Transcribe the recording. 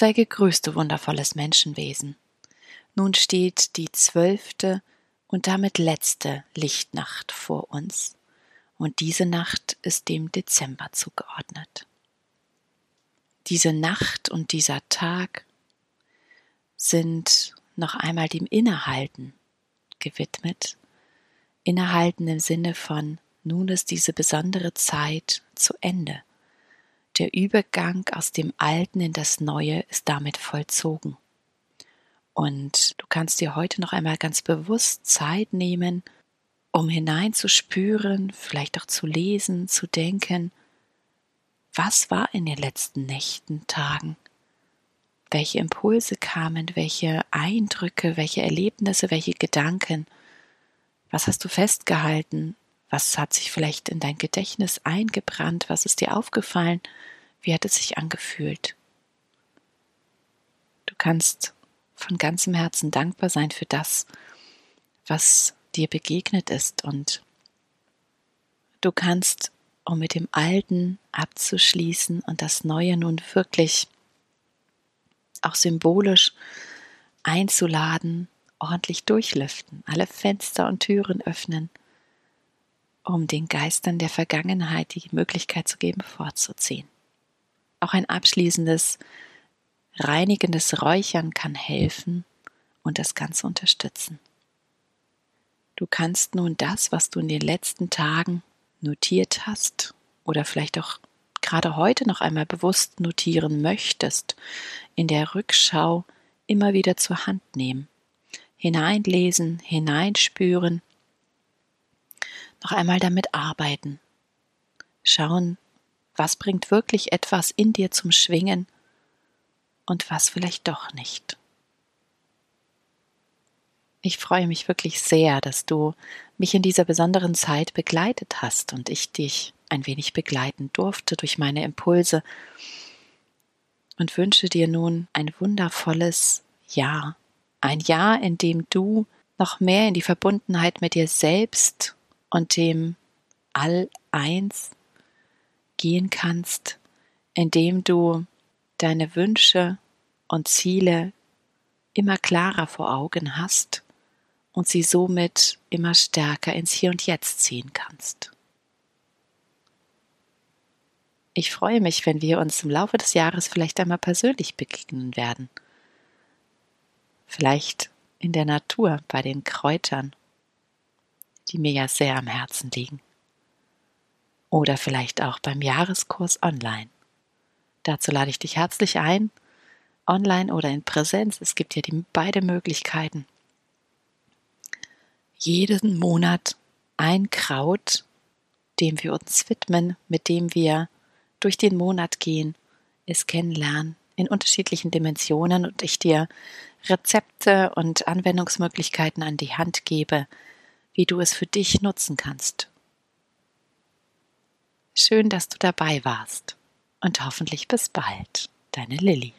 Sei gegrüßt, du wundervolles Menschenwesen. Nun steht die zwölfte und damit letzte Lichtnacht vor uns, und diese Nacht ist dem Dezember zugeordnet. Diese Nacht und dieser Tag sind noch einmal dem Innehalten gewidmet. Innehalten im Sinne von, nun ist diese besondere Zeit zu Ende. Der Übergang aus dem Alten in das Neue ist damit vollzogen. Und du kannst dir heute noch einmal ganz bewusst Zeit nehmen, um hineinzuspüren, vielleicht auch zu lesen, zu denken, was war in den letzten Nächten, Tagen? Welche Impulse kamen, welche Eindrücke, welche Erlebnisse, welche Gedanken? Was hast du festgehalten? Was hat sich vielleicht in dein Gedächtnis eingebrannt? Was ist dir aufgefallen? Wie hat es sich angefühlt? Du kannst von ganzem Herzen dankbar sein für das, was dir begegnet ist und du kannst, um mit dem Alten abzuschließen und das Neue nun wirklich auch symbolisch einzuladen, ordentlich durchlüften, alle Fenster und Türen öffnen, um den Geistern der Vergangenheit die Möglichkeit zu geben, vorzuziehen. Auch ein abschließendes Reinigendes Räuchern kann helfen und das Ganze unterstützen. Du kannst nun das, was du in den letzten Tagen notiert hast oder vielleicht auch gerade heute noch einmal bewusst notieren möchtest, in der Rückschau immer wieder zur Hand nehmen, hineinlesen, hineinspüren, noch einmal damit arbeiten, schauen, was bringt wirklich etwas in dir zum Schwingen und was vielleicht doch nicht. Ich freue mich wirklich sehr, dass du mich in dieser besonderen Zeit begleitet hast und ich dich ein wenig begleiten durfte durch meine Impulse und wünsche dir nun ein wundervolles Jahr. Ein Jahr, in dem du noch mehr in die Verbundenheit mit dir selbst und dem All-Eins gehen kannst, indem du deine Wünsche und Ziele immer klarer vor Augen hast und sie somit immer stärker ins Hier und Jetzt ziehen kannst. Ich freue mich, wenn wir uns im Laufe des Jahres vielleicht einmal persönlich begegnen werden. Vielleicht in der Natur bei den Kräutern, die mir ja sehr am Herzen liegen. Oder vielleicht auch beim Jahreskurs online. Dazu lade ich dich herzlich ein, online oder in Präsenz. Es gibt ja die beide Möglichkeiten. Jeden Monat ein Kraut, dem wir uns widmen, mit dem wir durch den Monat gehen, es kennenlernen in unterschiedlichen Dimensionen und ich dir Rezepte und Anwendungsmöglichkeiten an die Hand gebe, wie du es für dich nutzen kannst. Schön, dass du dabei warst und hoffentlich bis bald, deine Lilly.